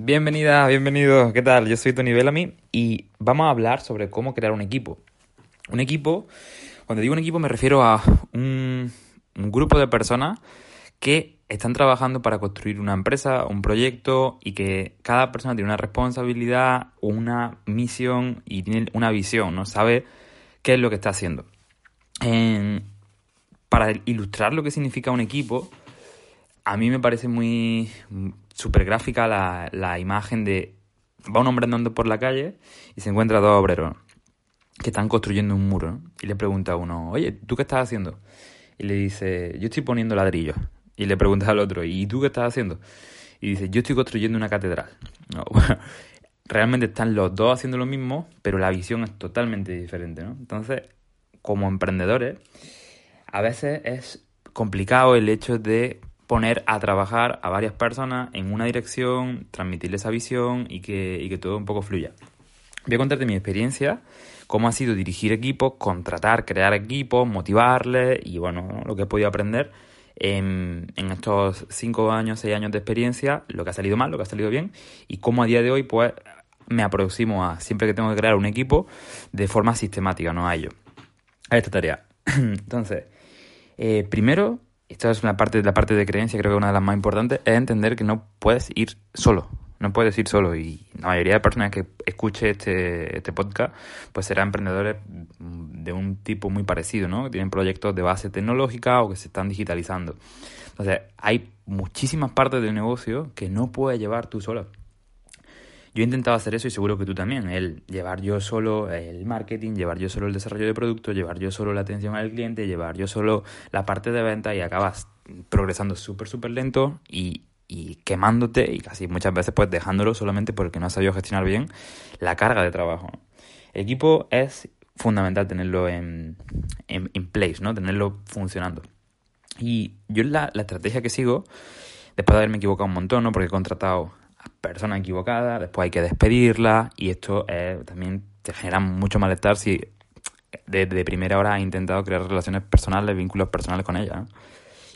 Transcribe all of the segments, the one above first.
Bienvenida, bienvenido. ¿Qué tal? Yo soy Tony Bellamy y vamos a hablar sobre cómo crear un equipo. Un equipo, cuando digo un equipo me refiero a un, un grupo de personas que están trabajando para construir una empresa, un proyecto y que cada persona tiene una responsabilidad, una misión y tiene una visión, ¿no? Sabe qué es lo que está haciendo. para ilustrar lo que significa un equipo, a mí me parece muy súper gráfica la, la imagen de va un hombre andando por la calle y se encuentra dos obreros que están construyendo un muro y le pregunta a uno, oye, ¿tú qué estás haciendo? Y le dice, yo estoy poniendo ladrillos. Y le pregunta al otro, ¿y tú qué estás haciendo? Y dice, yo estoy construyendo una catedral. realmente están los dos haciendo lo mismo, pero la visión es totalmente diferente, ¿no? Entonces, como emprendedores, a veces es complicado el hecho de poner a trabajar a varias personas en una dirección, transmitirle esa visión y que, y que todo un poco fluya. Voy a contarte mi experiencia, cómo ha sido dirigir equipos, contratar, crear equipos, motivarles y bueno, lo que he podido aprender en, estos cinco años, seis años de experiencia, lo que ha salido mal, lo que ha salido bien y cómo a día de hoy pues me aproximo a siempre que tengo que crear un equipo de forma sistemática, no a ello, a esta tarea. Entonces, eh, primero esta es una parte, la parte de creencia, creo que una de las más importantes, es entender que no puedes ir solo. No puedes ir solo. Y la mayoría de personas que escuche este, este podcast, pues serán emprendedores de un tipo muy parecido, ¿no? Que tienen proyectos de base tecnológica o que se están digitalizando. Entonces, hay muchísimas partes del negocio que no puedes llevar tú sola. Yo he intentado hacer eso y seguro que tú también. El llevar yo solo el marketing, llevar yo solo el desarrollo de producto, llevar yo solo la atención al cliente, llevar yo solo la parte de venta y acabas progresando súper, súper lento y, quemándote y casi muchas veces pues dejándolo solamente porque no has sabido gestionar bien la carga de trabajo. El equipo es fundamental tenerlo en, en, place, ¿no? Tenerlo funcionando. Y yo la, la estrategia que sigo, después de haberme equivocado un montón, ¿no? Porque he contratado persona equivocada, después hay que despedirla y esto eh, también te genera mucho malestar si desde primera hora has intentado crear relaciones personales, vínculos personales con ella.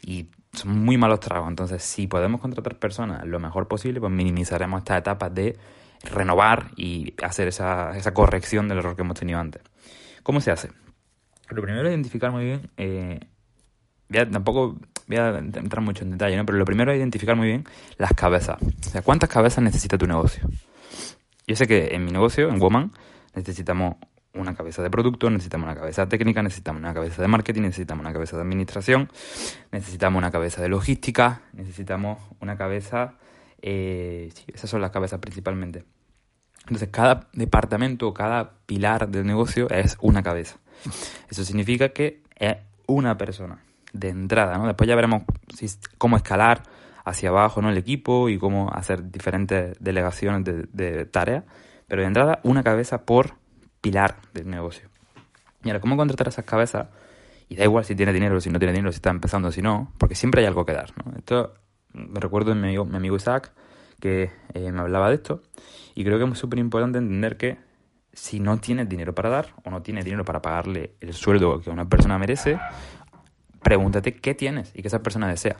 Y son muy malos tragos. Entonces, si podemos contratar personas lo mejor posible, pues minimizaremos estas etapas de renovar y hacer esa, esa corrección del error que hemos tenido antes. ¿Cómo se hace? Lo primero es identificar muy bien, eh, tampoco voy a entrar mucho en detalle, ¿no? Pero lo primero es identificar muy bien las cabezas. O sea, ¿cuántas cabezas necesita tu negocio? Yo sé que en mi negocio, en Woman, necesitamos una cabeza de producto, necesitamos una cabeza técnica, necesitamos una cabeza de marketing, necesitamos una cabeza de administración, necesitamos una cabeza de logística, necesitamos una cabeza... Eh, sí, esas son las cabezas principalmente. Entonces, cada departamento, cada pilar del negocio es una cabeza. Eso significa que es una persona de entrada, ¿no? Después ya veremos cómo escalar hacia abajo, ¿no? El equipo y cómo hacer diferentes delegaciones de, tareas. Pero de entrada, una cabeza por pilar del negocio. Y ahora, ¿cómo contratar esas cabezas? Y da igual si tiene dinero, si no tiene dinero, si está empezando, si no, porque siempre hay algo que dar, ¿no? Esto me recuerdo mi amigo, mi amigo Isaac, que eh, me hablaba de esto, y creo que es súper importante entender que si no tienes dinero para dar o no tienes dinero para pagarle el sueldo que una persona merece, pregúntate qué tienes y qué esa persona desea.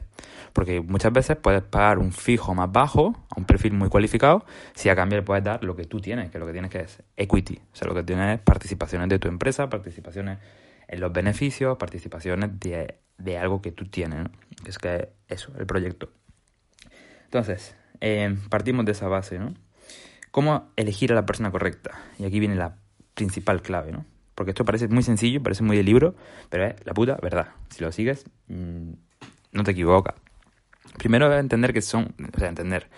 Porque muchas veces puedes pagar un fijo más bajo a un perfil muy cualificado si a cambio le puedes dar lo que tú tienes, que lo que tienes que es equity. O sea, lo que tienes es participaciones de tu empresa, participaciones en los beneficios, participaciones de, de algo que tú tienes, que es que eso, el proyecto. Entonces, eh, partimos de esa base, ¿no? ¿Cómo elegir a la persona correcta? Y aquí viene la principal clave, ¿no? Porque esto parece muy sencillo, parece muy de libro, pero es la puta verdad. Si lo sigues, mm, no te equivocas. Primero debes entender que son, o sea, entender,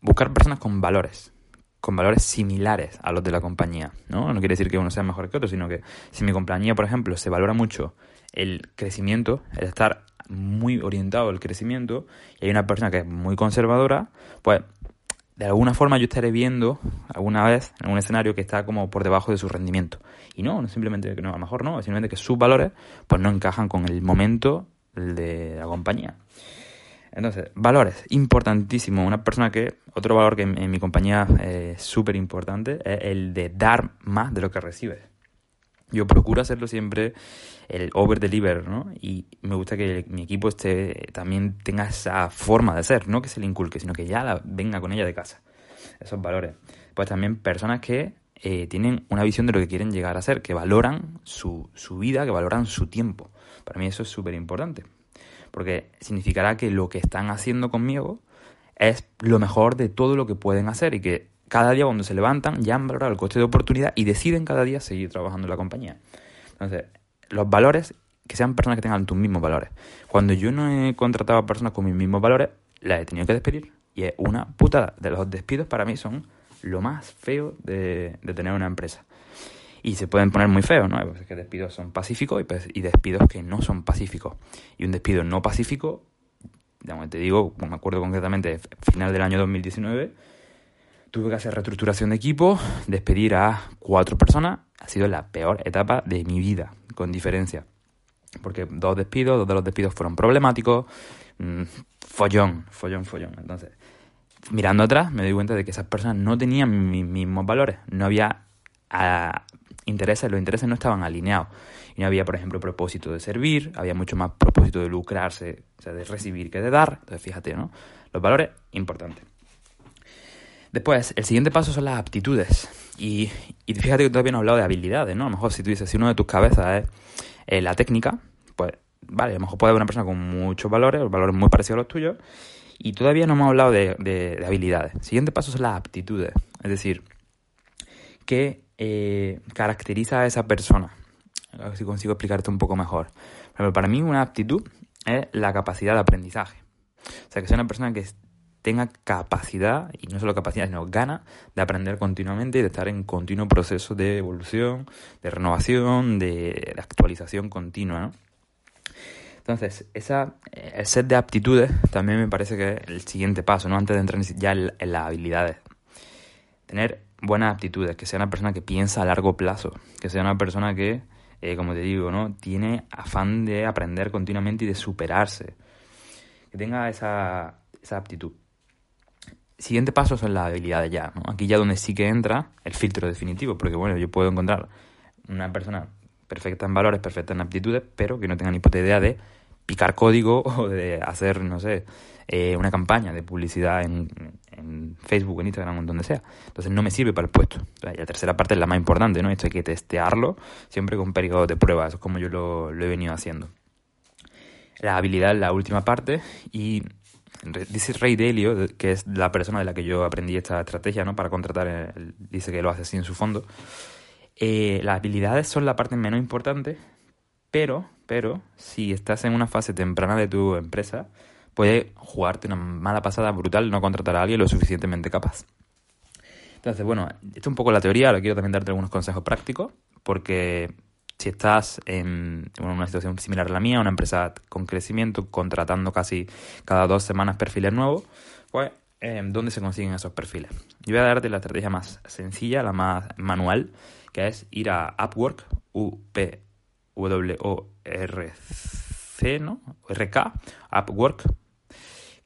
buscar personas con valores, con valores similares a los de la compañía, ¿no? No quiere decir que uno sea mejor que otro, sino que si mi compañía, por ejemplo, se valora mucho el crecimiento, el estar muy orientado al crecimiento, y hay una persona que es muy conservadora, pues de alguna forma yo estaré viendo alguna vez en un escenario que está como por debajo de su rendimiento. Y no, no simplemente que no, a lo mejor no, simplemente que sus valores pues no encajan con el momento de la compañía. Entonces, valores, importantísimo. Una persona que, otro valor que en, mi compañía es súper importante es el de dar más de lo que recibe. Yo procuro hacerlo siempre el over deliver, ¿no? Y me gusta que mi equipo esté también tenga esa forma de ser, no que se le inculque, sino que ya la, venga con ella de casa. Esos valores. Pues también personas que eh, tienen una visión de lo que quieren llegar a ser, que valoran su, su vida, que valoran su tiempo. Para mí eso es súper importante porque significará que lo que están haciendo conmigo es lo mejor de todo lo que pueden hacer y que cada día cuando se levantan ya han valorado el coste de oportunidad y deciden cada día seguir trabajando en la compañía. Entonces, los valores, que sean personas que tengan tus mismos valores. Cuando yo no he contratado a personas con mis mismos valores, las he tenido que despedir. Y es una putada. De los despidos para mí son lo más feo de, de tener una empresa y se pueden poner muy feos, ¿no? Pues que despidos son pacíficos y, pues, y, despidos que no son pacíficos. Y un despido no pacífico, te digo, me acuerdo concretamente, final del año 2019, tuve que hacer reestructuración de equipo, despedir a cuatro personas, ha sido la peor etapa de mi vida, con diferencia. Porque dos despidos, dos de los despidos fueron problemáticos, mmm, follón, follón, follón. Entonces, mirando atrás, me doy cuenta de que esas personas no tenían mis mismos valores, no había a, intereses, los intereses no estaban alineados. Y no había, por ejemplo, propósito de servir, había mucho más propósito de lucrarse, o sea, de recibir que de dar. Entonces, fíjate, ¿no? Los valores, importantes. Después, el siguiente paso son las aptitudes. Y, y, fíjate que todavía no he hablado de habilidades, ¿no? A lo mejor si tú dices, si uno de tus cabezas es eh, la técnica, pues, vale, a lo mejor puede haber una persona con muchos valores, valores muy parecidos a los tuyos, y todavía no hemos hablado de, de, de habilidades. El siguiente paso son las aptitudes. Es decir, que eh, caracteriza a esa persona. A ver si consigo explicarte un poco mejor. Pero para mí una aptitud es la capacidad de aprendizaje. O sea, que sea una persona que tenga capacidad, y no solo capacidad, sino gana de aprender continuamente y de estar en continuo proceso de evolución, de renovación, de, actualización continua, ¿no? Entonces, esa, eh, el set de aptitudes también me parece que es el siguiente paso, ¿no? Antes de entrar ya en, en las habilidades. Tener buenas aptitudes, que sea una persona que piensa a largo plazo, que sea una persona que, eh, como te digo, ¿no? tiene afán de aprender continuamente y de superarse, que tenga esa, esa aptitud. Siguiente paso son las habilidades ya, ¿no? Aquí ya donde sí que entra el filtro definitivo, porque bueno, yo puedo encontrar una persona perfecta en valores, perfecta en aptitudes, pero que no tenga ni puta idea de picar código o de hacer, no sé, eh, una campaña de publicidad en, en, Facebook, en Instagram, en donde sea. Entonces no me sirve para el puesto. la tercera parte es la más importante, ¿no? Esto hay que testearlo siempre con periodos de prueba. Eso es como yo lo, he venido haciendo. La habilidad es la última parte y dice Ray Dalio, que es la persona de la que yo aprendí esta estrategia, ¿no? Para contratar, dice que lo hace así en su fondo. Eh, las habilidades son la parte menos importante, pero, pero, si estás en una fase temprana de tu empresa, puede jugarte una mala pasada brutal no contratar a alguien lo suficientemente capaz. Entonces, bueno, esto es un poco la teoría, ahora quiero también darte algunos consejos prácticos, porque si estás en una situación similar a la mía, una empresa con crecimiento, contratando casi cada dos semanas perfiles nuevos, pues, eh, ¿dónde se consiguen esos perfiles? Yo voy a darte la estrategia más sencilla, la más manual, que es ir a Upwork, U-P-W-O-R-C, ¿no? R-K, Upwork,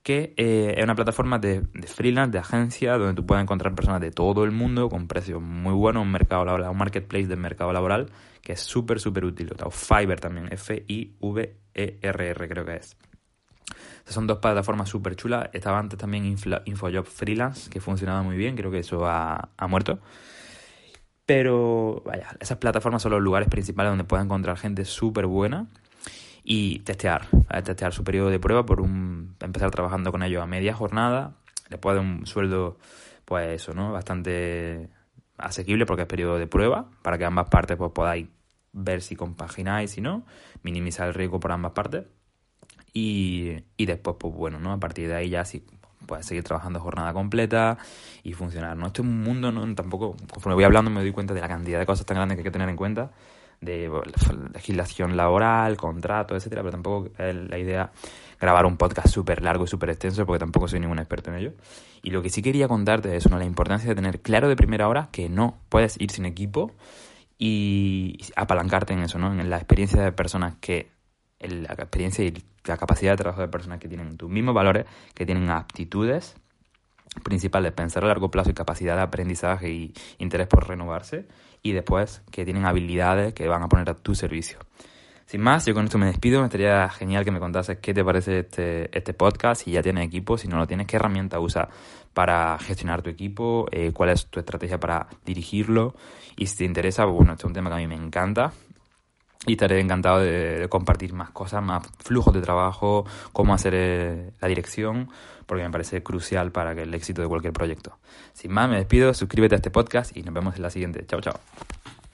que eh, es una plataforma de, freelance, de agencia, donde tú puedes encontrar personas de todo el mundo con precios muy buenos, un mercado laboral, un marketplace del mercado laboral que es súper, súper útil. O Fiverr también, F-I-V-E-R-R creo que es. son dos plataformas súper chulas. Estaba antes también InfoJob Freelance, que funcionaba muy bien, creo que eso ha, ha muerto. Pero, vaya, esas plataformas son los lugares principales donde puedes encontrar gente súper buena y testear, testear su periodo de prueba por un empezar trabajando con ellos a media jornada, después de un sueldo pues eso, ¿no? Bastante asequible porque es periodo de prueba para que ambas partes pues podáis ver si compagináis, si no, minimizar el riesgo por ambas partes y, y después pues bueno, ¿no? A partir de ahí ya sí puedes seguir trabajando jornada completa y funcionar, ¿no? Este es un mundo, ¿no? Tampoco, conforme voy hablando me doy cuenta de la cantidad de cosas tan grandes que hay que tener en cuenta de legislación laboral, contrato, etcétera, pero tampoco la idea grabar un podcast súper largo y súper extenso porque tampoco soy ningún experto en ello. Y lo que sí quería contarte es una la importancia de tener claro de primera hora que no puedes ir sin equipo y apalancarte en eso, ¿no? En la experiencia de personas que la experiencia y la capacidad de trabajo de personas que tienen tus mismos valores, que tienen aptitudes principales, pensar a largo plazo y capacidad de aprendizaje y interés por renovarse, y después que tienen habilidades que van a poner a tu servicio. Sin más, yo con esto me despido. Me estaría genial que me contases qué te parece este, este podcast, si ya tienes equipo, si no lo tienes, qué herramienta usas para gestionar tu equipo, eh, cuál es tu estrategia para dirigirlo. Y si te interesa, bueno, este es un tema que a mí me encanta. Y estaré encantado de, compartir más cosas, más flujos de trabajo, cómo hacer eh, la dirección, porque me parece crucial para el éxito de cualquier proyecto. Sin más, me despido, suscríbete a este podcast y nos vemos en la siguiente. Chao, chao.